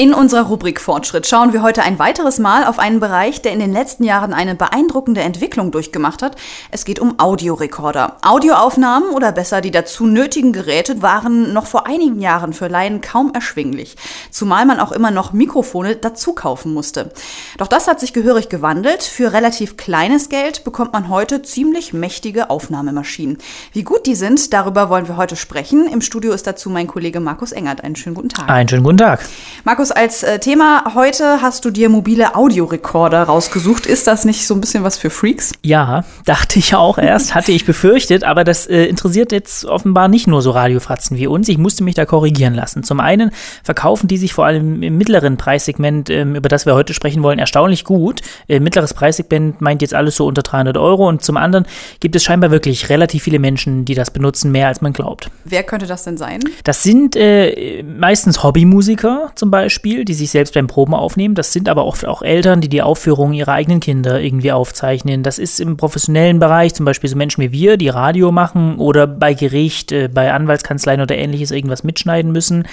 In unserer Rubrik Fortschritt schauen wir heute ein weiteres Mal auf einen Bereich, der in den letzten Jahren eine beeindruckende Entwicklung durchgemacht hat. Es geht um Audiorekorder. Audioaufnahmen oder besser die dazu nötigen Geräte waren noch vor einigen Jahren für Laien kaum erschwinglich, zumal man auch immer noch Mikrofone dazu kaufen musste. Doch das hat sich gehörig gewandelt. Für relativ kleines Geld bekommt man heute ziemlich mächtige Aufnahmemaschinen. Wie gut die sind, darüber wollen wir heute sprechen. Im Studio ist dazu mein Kollege Markus Engert. Einen schönen guten Tag. Einen schönen guten Tag. Markus, Markus, als äh, Thema heute hast du dir mobile Audiorekorder rausgesucht. Ist das nicht so ein bisschen was für Freaks? Ja, dachte ich auch erst, hatte ich befürchtet, aber das äh, interessiert jetzt offenbar nicht nur so Radiofratzen wie uns. Ich musste mich da korrigieren lassen. Zum einen verkaufen die sich vor allem im mittleren Preissegment, ähm, über das wir heute sprechen wollen, erstaunlich gut. Äh, mittleres Preissegment meint jetzt alles so unter 300 Euro und zum anderen gibt es scheinbar wirklich relativ viele Menschen, die das benutzen, mehr als man glaubt. Wer könnte das denn sein? Das sind äh, meistens Hobbymusiker zum Beispiel Beispiel, die sich selbst beim Proben aufnehmen. Das sind aber oft auch Eltern, die die Aufführungen ihrer eigenen Kinder irgendwie aufzeichnen. Das ist im professionellen Bereich, zum Beispiel so Menschen wie wir, die Radio machen oder bei Gericht, äh, bei Anwaltskanzleien oder ähnliches irgendwas mitschneiden müssen.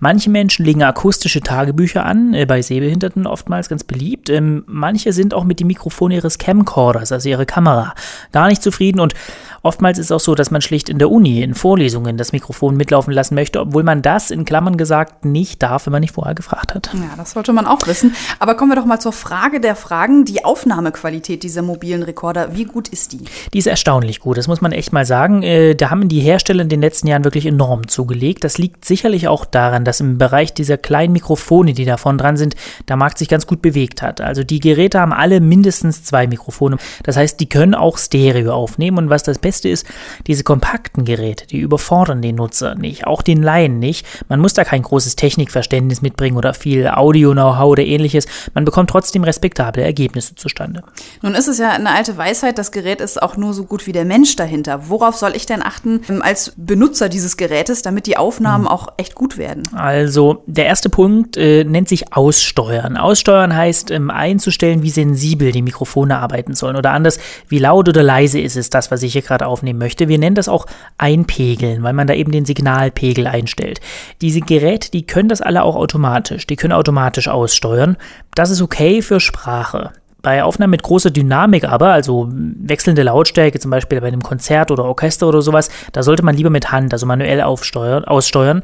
Manche Menschen legen akustische Tagebücher an, äh, bei Sehbehinderten oftmals ganz beliebt. Ähm, manche sind auch mit dem Mikrofon ihres Camcorders, also ihrer Kamera, gar nicht zufrieden und Oftmals ist es auch so, dass man schlicht in der Uni, in Vorlesungen das Mikrofon mitlaufen lassen möchte, obwohl man das in Klammern gesagt nicht darf, wenn man nicht vorher gefragt hat. Ja, das sollte man auch wissen. Aber kommen wir doch mal zur Frage der Fragen. Die Aufnahmequalität dieser mobilen Rekorder, wie gut ist die? Die ist erstaunlich gut, das muss man echt mal sagen. Äh, da haben die Hersteller in den letzten Jahren wirklich enorm zugelegt. Das liegt sicherlich auch daran, dass im Bereich dieser kleinen Mikrofone, die davon dran sind, der Markt sich ganz gut bewegt hat. Also die Geräte haben alle mindestens zwei Mikrofone. Das heißt, die können auch Stereo aufnehmen und was das Beste ist, diese kompakten Geräte, die überfordern den Nutzer nicht, auch den Laien nicht. Man muss da kein großes Technikverständnis mitbringen oder viel Audio-Know-how oder ähnliches. Man bekommt trotzdem respektable Ergebnisse zustande. Nun ist es ja eine alte Weisheit, das Gerät ist auch nur so gut wie der Mensch dahinter. Worauf soll ich denn achten ähm, als Benutzer dieses Gerätes, damit die Aufnahmen mhm. auch echt gut werden? Also der erste Punkt äh, nennt sich Aussteuern. Aussteuern heißt ähm, einzustellen, wie sensibel die Mikrofone arbeiten sollen oder anders, wie laut oder leise ist es das, was ich hier gerade aufnehmen möchte. Wir nennen das auch Einpegeln, weil man da eben den Signalpegel einstellt. Diese Geräte, die können das alle auch automatisch. Die können automatisch aussteuern. Das ist okay für Sprache. Bei Aufnahmen mit großer Dynamik aber, also wechselnde Lautstärke, zum Beispiel bei einem Konzert oder Orchester oder sowas, da sollte man lieber mit Hand, also manuell aufsteuern, aussteuern.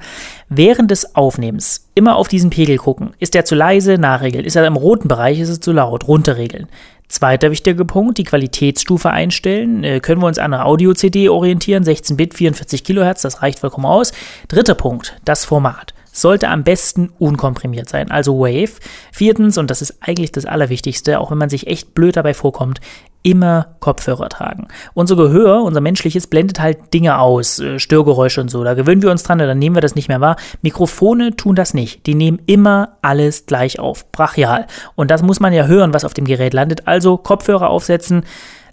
Während des Aufnehmens immer auf diesen Pegel gucken. Ist der zu leise? Nachregeln. Ist er im roten Bereich? Ist es zu laut? Runterregeln. Zweiter wichtiger Punkt, die Qualitätsstufe einstellen. Äh, können wir uns an einer Audio-CD orientieren, 16-Bit, 44 Kilohertz, das reicht vollkommen aus. Dritter Punkt, das Format sollte am besten unkomprimiert sein, also Wave. Viertens, und das ist eigentlich das Allerwichtigste, auch wenn man sich echt blöd dabei vorkommt, immer Kopfhörer tragen. Unser Gehör, unser menschliches, blendet halt Dinge aus, äh, Störgeräusche und so. Da gewöhnen wir uns dran oder dann nehmen wir das nicht mehr wahr. Mikrofone tun das nicht. Die nehmen immer alles gleich auf. Brachial. Und das muss man ja hören, was auf dem Gerät landet. Also Kopfhörer aufsetzen.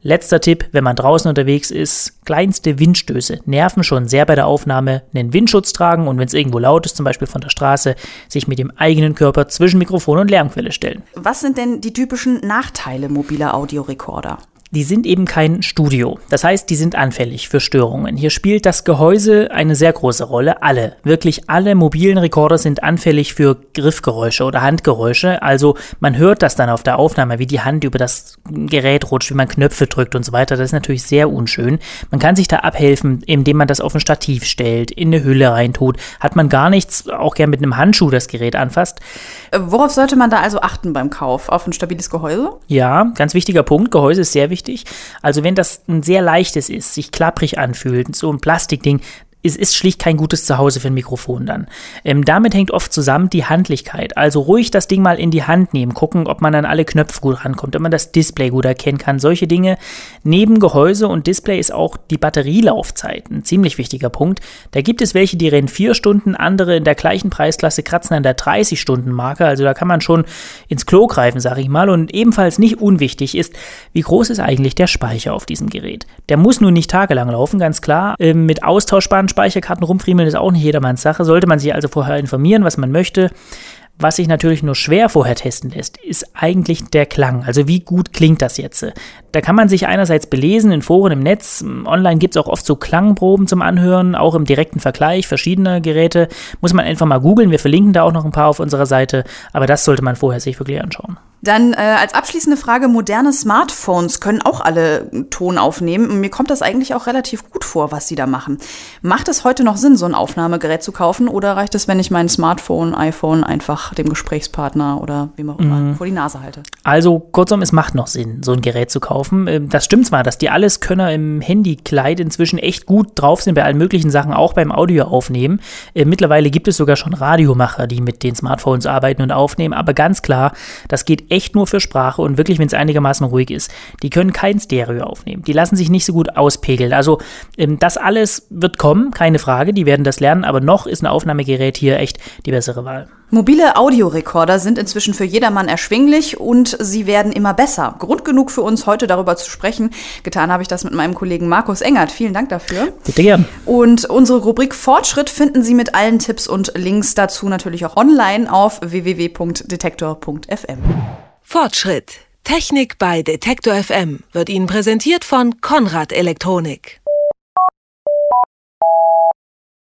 Letzter Tipp, wenn man draußen unterwegs ist, kleinste Windstöße nerven schon sehr bei der Aufnahme, einen Windschutz tragen und wenn es irgendwo laut ist, zum Beispiel von der Straße, sich mit dem eigenen Körper zwischen Mikrofon und Lärmquelle stellen. Was sind denn die typischen Nachteile mobiler Audiorekorder? Die sind eben kein Studio. Das heißt, die sind anfällig für Störungen. Hier spielt das Gehäuse eine sehr große Rolle. Alle, wirklich alle mobilen Rekorder sind anfällig für Griffgeräusche oder Handgeräusche. Also man hört das dann auf der Aufnahme, wie die Hand über das Gerät rutscht, wie man Knöpfe drückt und so weiter. Das ist natürlich sehr unschön. Man kann sich da abhelfen, indem man das auf ein Stativ stellt, in eine Hülle reintut. Hat man gar nichts, auch gern mit einem Handschuh das Gerät anfasst. Äh, worauf sollte man da also achten beim Kauf? Auf ein stabiles Gehäuse? Ja, ganz wichtiger Punkt. Gehäuse ist sehr wichtig wichtig. Also wenn das ein sehr leichtes ist, sich klapprig anfühlt, so ein Plastikding, es ist schlicht kein gutes Zuhause für ein Mikrofon dann. Ähm, damit hängt oft zusammen die Handlichkeit. Also ruhig das Ding mal in die Hand nehmen, gucken, ob man an alle Knöpfe gut rankommt, ob man das Display gut erkennen kann. Solche Dinge. Neben Gehäuse und Display ist auch die Batterielaufzeit ein ziemlich wichtiger Punkt. Da gibt es welche, die rennen vier Stunden, andere in der gleichen Preisklasse kratzen an der 30-Stunden-Marke. Also da kann man schon ins Klo greifen, sag ich mal. Und ebenfalls nicht unwichtig ist, wie groß ist eigentlich der Speicher auf diesem Gerät? Der muss nun nicht tagelang laufen, ganz klar. Ähm, mit austauschbaren Speicherkarten rumfriemeln ist auch nicht jedermanns Sache. Sollte man sich also vorher informieren, was man möchte. Was sich natürlich nur schwer vorher testen lässt, ist eigentlich der Klang. Also wie gut klingt das jetzt? Da kann man sich einerseits belesen in Foren im Netz. Online gibt es auch oft so Klangproben zum Anhören, auch im direkten Vergleich verschiedener Geräte. Muss man einfach mal googeln. Wir verlinken da auch noch ein paar auf unserer Seite. Aber das sollte man vorher sich wirklich anschauen. Dann äh, als abschließende Frage, moderne Smartphones können auch alle Ton aufnehmen. Mir kommt das eigentlich auch relativ gut vor, was sie da machen. Macht es heute noch Sinn, so ein Aufnahmegerät zu kaufen oder reicht es, wenn ich mein Smartphone, iPhone einfach dem Gesprächspartner oder wem auch immer mm. vor die Nase halte? Also kurzum, es macht noch Sinn, so ein Gerät zu kaufen. Ähm, das stimmt zwar, dass die Alleskönner im Handykleid inzwischen echt gut drauf sind bei allen möglichen Sachen, auch beim Audio aufnehmen. Äh, mittlerweile gibt es sogar schon Radiomacher, die mit den Smartphones arbeiten und aufnehmen, aber ganz klar, das geht echt nur für Sprache und wirklich, wenn es einigermaßen ruhig ist. Die können kein Stereo aufnehmen. Die lassen sich nicht so gut auspegeln. Also ähm, das alles wird kommen, keine Frage. Die werden das lernen, aber noch ist ein Aufnahmegerät hier echt die bessere Wahl. Mobile Audiorekorder sind inzwischen für jedermann erschwinglich und sie werden immer besser. Grund genug für uns, heute darüber zu sprechen. Getan habe ich das mit meinem Kollegen Markus Engert. Vielen Dank dafür. Bitte gern. Und unsere Rubrik Fortschritt finden Sie mit allen Tipps und Links dazu natürlich auch online auf www.detektor.fm. Fortschritt. Technik bei Detektor FM wird Ihnen präsentiert von Konrad Elektronik.